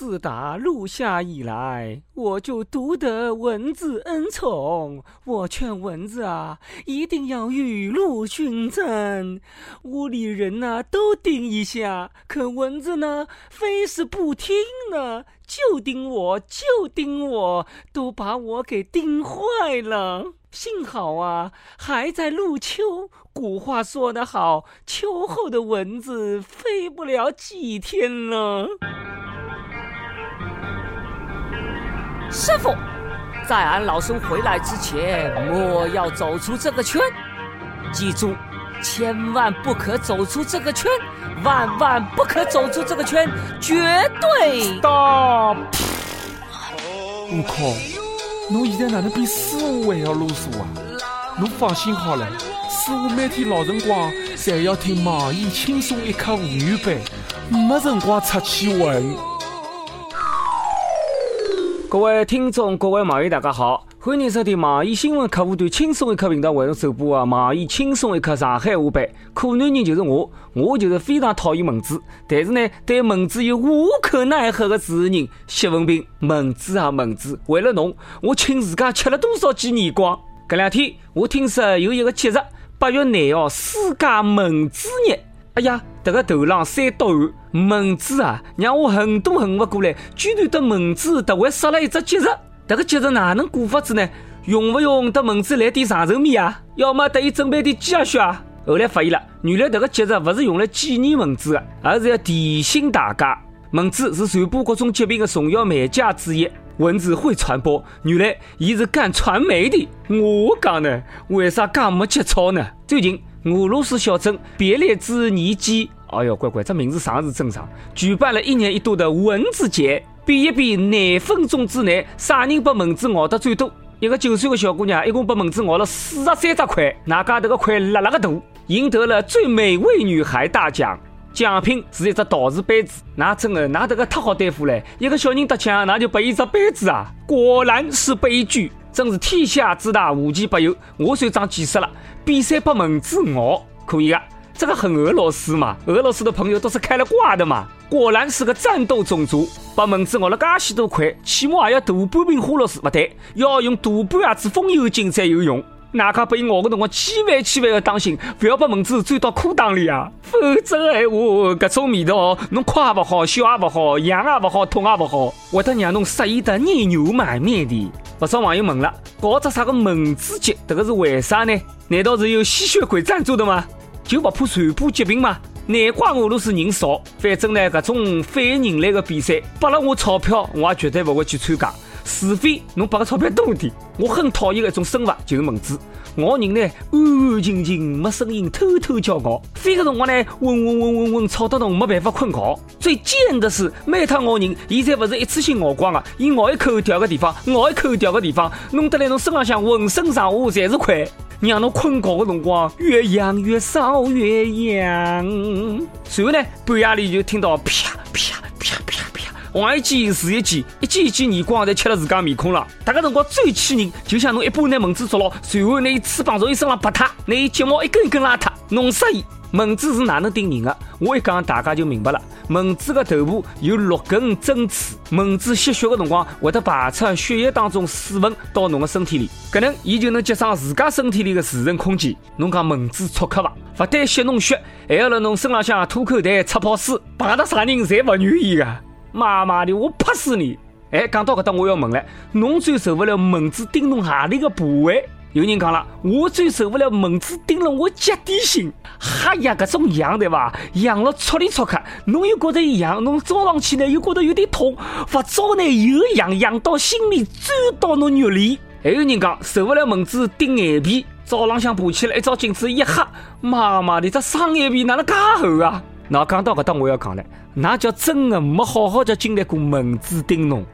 自打入夏以来，我就独得蚊子恩宠。我劝蚊子啊，一定要雨露均沾。屋里人呢都叮一下，可蚊子呢非是不听呢，就叮我，就叮我，都把我给叮坏了。幸好啊，还在入秋。古话说得好，秋后的蚊子飞不了几天了。师傅，在俺老孙回来之前，莫要走出这个圈。记住，千万不可走出这个圈，万万不可走出这个圈，绝对。大！悟空，侬现在哪能比师傅还要啰嗦啊？侬放心好了，师傅每天老辰光侪要听网易轻松一刻无语版，没辰光出去混。各位听众，各位网友，大家好，欢迎收听网易新闻客户端轻松一刻频道为侬首播的网易轻松一刻上海话版。可男人就是我，我就是非常讨厌蚊子，但是呢，对蚊子有无可奈何的主持人谢文斌。蚊子啊蚊子，为了侬，我请自家吃了多少记耳光？这两天我听说有一个节日，八月廿号世界蚊子日。哎呀，这个头浪三刀汗，蚊子啊，让我恨都恨不过来，居然得蚊子特会杀了一只节日。这个节日哪能过法子呢？用不用得蚊子来点长寿面啊？要么得伊准备点鸡鸭血啊？后来发现了，原来这个节日不是用来纪念蚊子的，而是要提醒大家，蚊子是传播各种疾病的重要媒介之一。蚊子会传播，原来伊是干传媒的。我讲呢，为啥咁没节操呢？最近。俄罗斯小镇别列兹尼基，哎呦，乖乖，这名字上是正常。举办了一年一度的蚊子节，比一比廿分钟之内啥人被蚊子咬得最多。一个九岁的小姑娘一共被蚊子咬了四十三只块，哪家这个块辣辣个大，赢得了最美味女孩大奖。奖品是一只陶瓷杯子，那真的，那这个太好对付了。一个小人得奖，那就拨一只杯子啊！果然是悲剧。真是天下之大，无奇不有。我算长见识了，比赛把蚊子咬可以啊，这个很俄罗斯嘛。俄罗斯的朋友都是开了挂的嘛。果然是个战斗种族，把蚊子咬了噶许多块，起码也要大半瓶花露水，不对，要用大半牙子风油精才有用。哪怕被咬的辰光，千万千万要当心，不要把蚊子钻到裤裆里啊！否则的闲话，搿种味道，侬哭也不好，笑也不好，痒也不好，痛也不好，会得让侬失意得泪流满面的。不少网友问了，搞只啥个蚊子节，这个是为啥呢？难道是有吸血鬼赞助的吗？就不怕传播疾病吗？难怪俄罗斯人少。反正呢，搿种反人类的比赛，拨了我钞票，我也绝对不会去参加。除非侬拨个钞票多一点，我很讨厌的一种生物就是蚊子，咬人呢安安静静没声音，偷偷叫咬，飞个辰光呢嗡嗡嗡嗡嗡，吵得侬没办法困觉。最贱的是每趟咬人，伊才不是一次性咬光啊，伊咬一口掉个地方，咬一口掉个地方，弄得来侬身浪向浑身上下侪是块，让侬困觉的辰光越痒越烧越痒。随后呢，半夜里就听到啪啪啪啪。望一记是一记，一记一记耳光，侪吃了自家面孔了。迭个辰光最气人，就像侬一把拿蚊子捉牢，随后拿伊翅膀从伊身上拔脱，拿伊睫毛一根一根拉脱，弄死伊。蚊子是哪能叮人的？我一讲大家就明白了。蚊子的头部有六根针刺，蚊子吸血的辰光会得排出血液当中水分到侬的身体里，搿能伊就能节省自家身体里的储存空间。侬讲蚊子错克伐？勿但吸侬血，还要辣侬身浪向吐口痰、擦泡屎，碰到啥人侪勿愿意的。妈妈的，我拍死你！哎，讲到搿搭，我要问了，侬最受不了蚊子叮侬何里个部位？有人讲了，我最受不了蚊子叮了我脚底心。哈呀，搿种痒对伐？痒了戳里戳克，侬又觉得痒，侬早上起来又觉得有点痛，勿早呢又痒，痒到心里钻到侬肉里。还有人讲受不了蚊子叮眼皮，早浪向爬起来一照镜子一吓，妈妈的，这双眼皮哪能介厚啊？那讲到搿搭，我要讲了。那叫真的没好好叫经历过蚊子叮侬，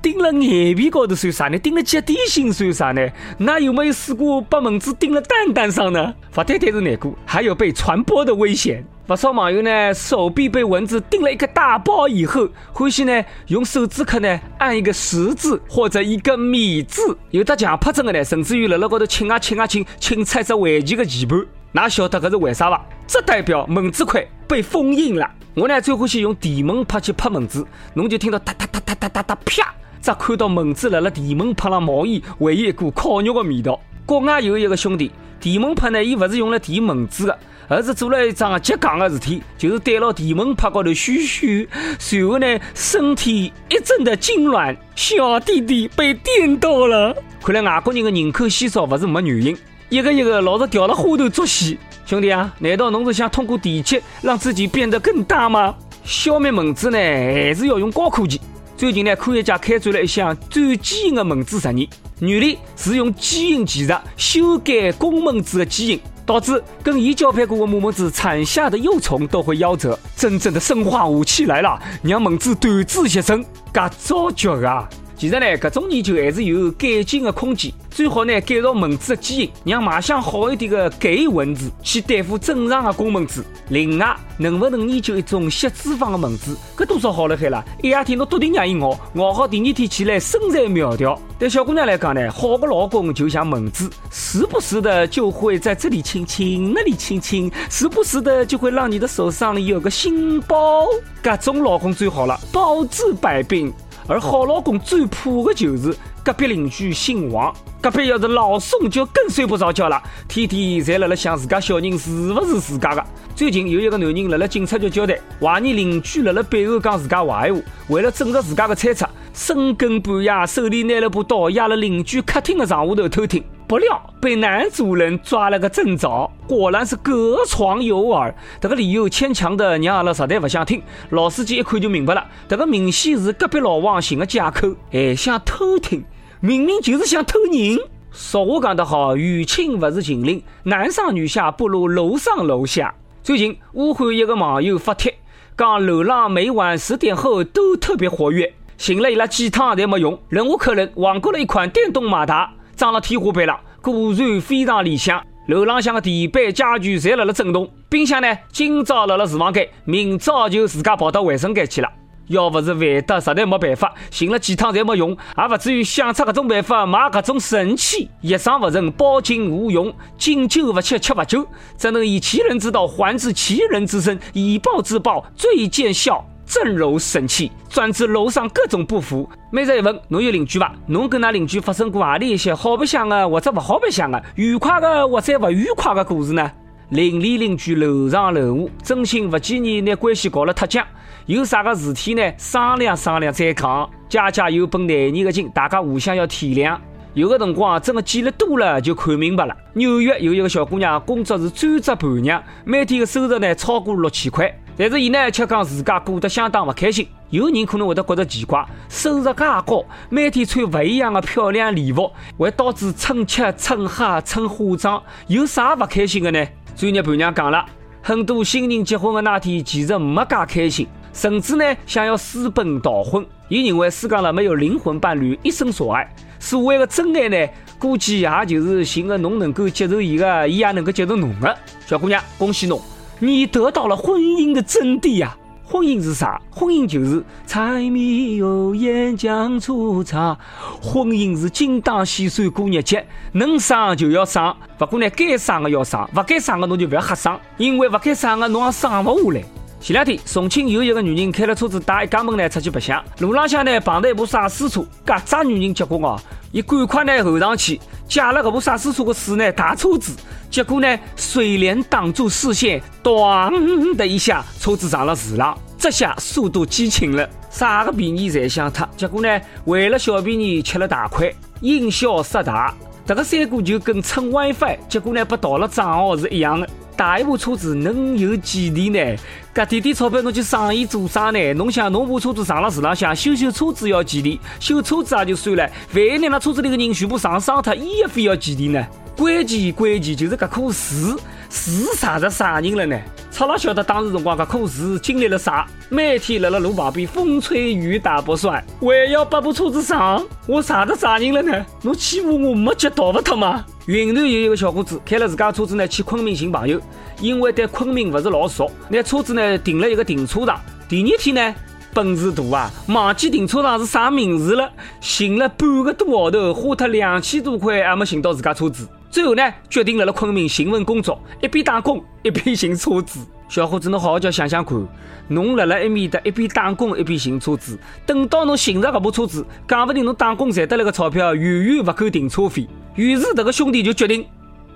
叮了眼皮高头算啥呢？叮了脚底心算啥呢？那有没有试过把蚊子叮了蛋蛋上呢？不单单是难过，还有被传播的危险。不少网友呢，手臂被蚊子叮了一个大包以后，欢喜呢用手指壳呢按一个十字或者一个米字，有的强迫症的呢，甚至于辣辣高头亲啊亲啊亲，亲出一只围棋的棋盘。那晓得搿是为啥伐？这代表门子块被封印了。我呢最欢喜用电门拍去拍门子，侬就听到哒哒哒哒哒哒哒啪，只看到门子辣辣电门拍上冒烟，还有一股烤肉的味道。国外有一个兄弟，电门拍呢，伊勿是用来电门子的。而是做了一桩极戆的事体，就是对牢电门拍高头嘘嘘，随后呢，身体一阵的痉挛，小弟弟被电到了。看来外国人的人口稀少不是没原因，一个一个老是掉了花头作戏。兄弟啊，难道侬是想通过电击让自己变得更大吗？消灭蚊子呢，还是要用高科技。最近呢，科学家开展了一项转基因的蚊子实验，原理是用基因技术修改公蚊子的基因。导致跟伊交配过的母蚊子产下的幼虫都会夭折，真正的生化武器来了，让蚊子短暂牺牲，噶早绝啊！其实呢，搿种研究还是有改进的空间。最好呢，改造蚊子的基因，让卖相好一点的改蚊子去对付正常的公蚊子。另外，能不能研究一种吸脂肪的蚊子？搿多少好了海了，一夜天侬笃定让伊咬，咬好第二天起来身材苗条。对小姑娘来讲呢，好的老公就像蚊子，时不时的就会在这里亲亲，那里亲亲，时不时的就会让你的手上有个新包。搿种老公最好了，包治百病。而好老公最怕的就是隔壁邻居姓王，隔壁要是老宋就更睡不着觉了，天天侪辣辣想自家小人是不是自家的。最近有一个男人辣辣警察局交代，怀疑邻居辣辣背后讲自家坏话，为了证实自家的猜测，深更半夜手里拿了把刀压了邻居客厅的床下头偷听。不料被男主人抓了个正着，果然是隔床有耳。这个理由牵强的让阿拉实在不想听。老司机一看就明白了，这个明显是隔壁老王寻个借口，还想偷听，明明就是想偷人。俗话讲得好，远亲不是近邻，男上女下不如楼上楼下。最近武汉一个网友发帖，讲楼浪每晚十点后都特别活跃，寻了伊拉几趟侪没用。忍无可忍网购了一款电动马达。装了天花板了，果然非常理想。楼浪向的地板、家具侪辣辣震动，冰箱呢，今朝辣辣厨房间，明朝就自家跑到卫生间去了。要不是烦得实在没办法，寻了几趟侪没用，也不至于想出搿种办法买搿种神器。一伤不成，报警无用，敬酒不吃吃罚酒，只能以其人之道还治其人之身，以暴制暴最见效。真柔神器，专治楼上各种不服。每日一问，侬有邻居伐？侬跟那邻居发生过何里一些好白相的或者不好白相的、愉快的或者不愉快的故事呢？邻里邻居楼上楼下，真心不建议拿关系搞了太僵。有啥个事体呢？商量商量再讲。家家有本难念的经，大家互相要体谅。有个辰光真的见了多了，就看明白了。纽约有一个小姑娘，工作是专职伴娘，每天的收入呢超过六千块。但是伊呢，却讲自家过得相当不开心。有人可能会得觉得奇怪，收入介高，每天穿不一样的漂亮礼服，会导致蹭吃蹭喝蹭化妆，有啥不开心的呢？专业伴娘讲了，很多新人结婚的那天其实没介开心，甚至呢想要私奔逃婚。伊认为世界上没有灵魂伴侣一生所爱，所谓的真爱呢，估计也就是寻个侬能够接受伊个，伊也能够接受侬的。小姑娘，恭喜侬！你得到了婚姻的真谛呀！婚姻是啥？婚姻就是柴米油盐酱醋茶。婚姻是精打细算过日节，能生就要生。不过呢，该生的要生，不该生的侬就不要瞎生，因为不该生的侬也生不下来。前两天，重庆有一个女人开了车子带一家门呢出去白相，路浪向呢碰到一部洒水车，搿只女人结棍哦，伊赶快呢后上去，借了搿部洒水车的水呢打车子。结果呢，水帘挡住视线，咣的一下，车子撞了树上。这下速度激情了，啥个便宜侪想脱。结果呢，为了小便宜吃了大亏，因小失大。这个三哥就跟蹭 WiFi，结果呢，被盗了账号是一样的。大一部车子能有几钿呢？搿点点钞票侬去生意做啥呢？侬想，侬部车子撞了树浪向，修修车子要几钿？修车子也就算了，万一那车子里的人全部撞伤脱，医药费要几钿呢？关键关键就是搿棵树，树杀着啥人了呢？操哪晓得当时辰光搿棵树经历了啥？每天辣辣路旁边风吹雨打不算，还要把部车子上，我杀着啥人了呢？侬欺负我没脚逃不脱吗？云南有一个小伙子开了自家车子呢去昆明寻朋友，因为对昆明不是老熟，拿车子呢停了一个停车场。第二天呢，本事大啊！忘记停车场是啥名字了，寻了半个多号头，花脱两千多块还没寻到自家车子。最后呢，决定了了昆明寻份工作，一边打工一边寻车子。小伙子，侬好好叫想想看，侬辣辣埃面搭一边打工一边寻车子，等到侬寻着搿部车子，讲不定侬打工赚得来个钞票远远勿够停车费。于是迭个兄弟就决定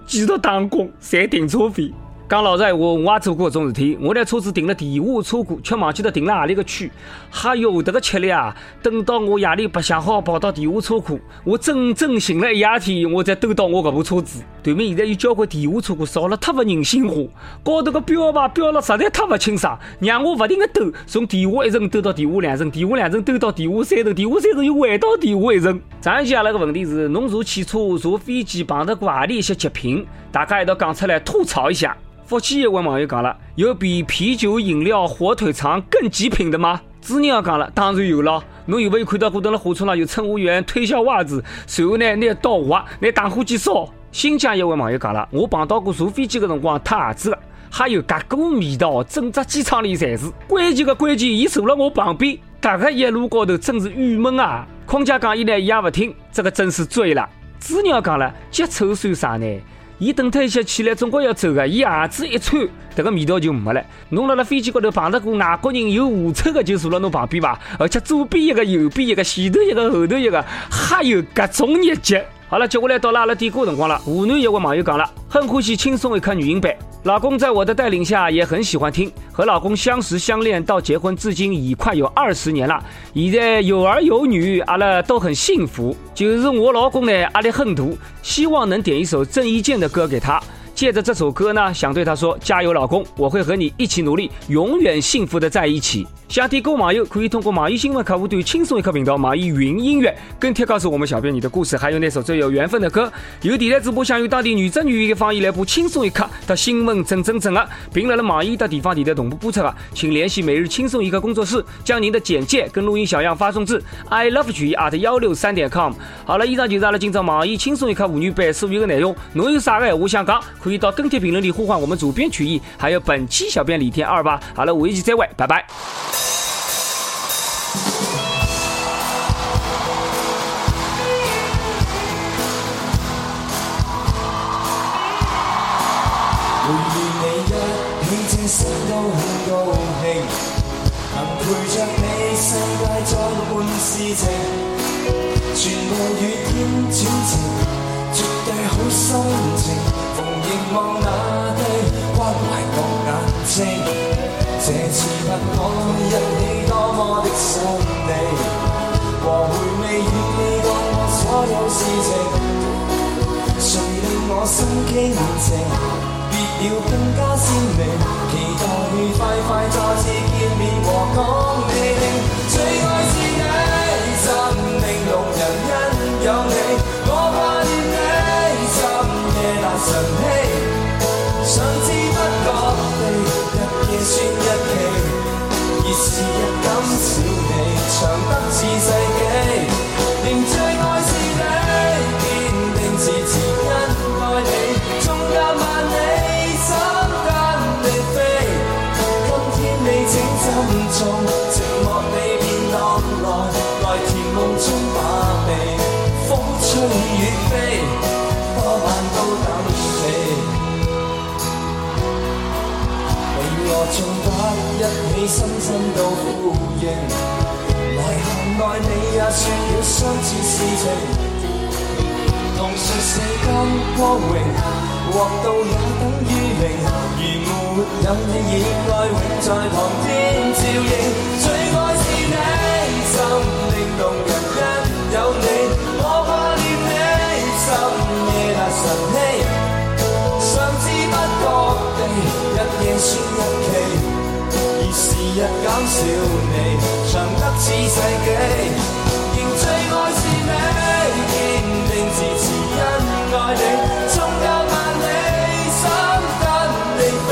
继续打工赚停车费。讲老实闲话，我也做过搿种事体。我拿车子停了地下车库，却忘记了停了何里个区。哈哟，迭个吃力啊！等到我夜里白相好，跑到地下车库，我整整寻了一夜天，我才兜到我搿部车子。对面现在有交关地下车库少了太勿人性化，高头个标牌标了实在太勿清爽，让我勿停个兜，从地下一层兜到地下两层，地下两层兜到地下三层，地下三层又回到地下一层。上一期阿拉个问题是：侬坐汽车、坐飞机碰到过何里一些极品？大家一道讲出来吐槽一下。福建一位网友讲了，有比啤酒、饮料、火腿肠更极品的吗？子人也讲了，当然有了。侬有没有看到过等辣火车上有乘务员推销袜子，随后呢拿刀划，拿打火机烧？新疆一位网友讲了，我碰到过坐飞机的辰光脱鞋子的，还有搿股味道，整只机舱里侪是。关键的关键，伊坐辣我旁边，搿个一路高头真是郁闷啊！空姐讲伊呢，伊也勿听，这个真是醉了。子人讲了，脚臭算啥呢？伊等他一歇起来，总归要走个。伊鞋子一穿，这个味道就没了。侬辣辣飞机高头碰到过外国人有狐臭的，就坐辣侬旁边伐？而且左边一个，右边一个，前头一个，后头一个，还有各种日节。好了，接下来到了阿拉点歌辰光了。湖南一位网友讲了，很欢喜轻松一刻女音版。老公在我的带领下也很喜欢听。和老公相识相恋到结婚，至今已快有二十年了。现在有儿有女，阿拉都很幸福。就是我老公呢，压力很大，希望能点一首郑伊健的歌给他。借着这首歌呢，想对他说：加油，老公，我会和你一起努力，永远幸福的在一起。想听歌网友可以通过网易新闻客户端轻松一刻频道、网易云音乐跟帖告诉我们小编你的故事，还有那首最有缘分的歌。有电台主播想用当地女真语言的方言来播轻松一刻的新闻整整整啊，并来了网易的地方电台同步播出啊，请联系每日轻松一刻工作室，将您的简介跟录音小样发送至 i love 曲艺 at 幺六三点 com。好了，以上就是阿拉今朝网易轻松一刻妇女版所有的内容。侬有啥个话想讲，可以到跟帖评论里呼唤我们主编曲艺，还有本期小编李天二吧。好了，下一期再会，拜拜。一起，這時都很高兴，能陪着你，世界再換事情，全部雨天转晴，绝对好心情。逢凝望那对关怀我眼睛，这次不可一起多么的順利，和回味与你共我所有事情，谁令我心倾情？别要更加鲜明，期待快快再次见面和讲你。最爱是你，生命动人因有你，我掛念你，深夜難晨你我縱不一起，深深都呼應，來行愛你也算了相似事情。同説世间光榮。獲到也等于零，如沒有你，意愛永在旁边照應。最愛是你，心靈動人因有你，我掛念你，深夜難晨曦，算日期而时日减少你长得似世纪仍最爱是你坚定自持因爱你纵有万里心跟你飞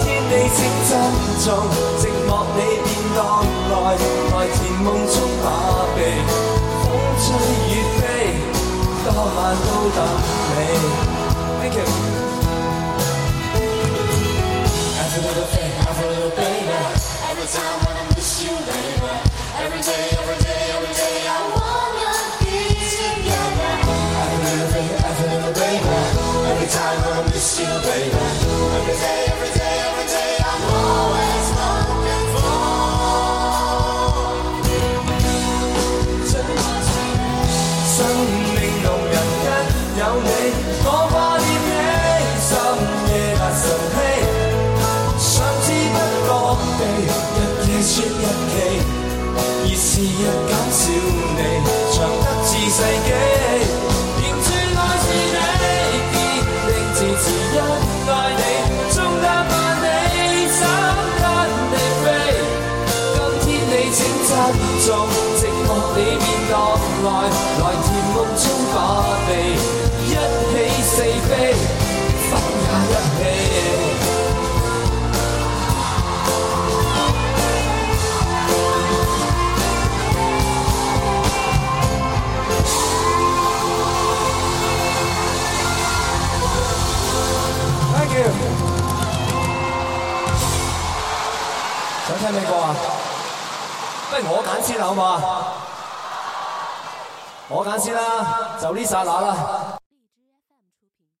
今天你请珍重寂寞你便当来来甜梦中把臂风吹雨飞多晚都等你好唔好？我拣先啦，就呢刹那啦。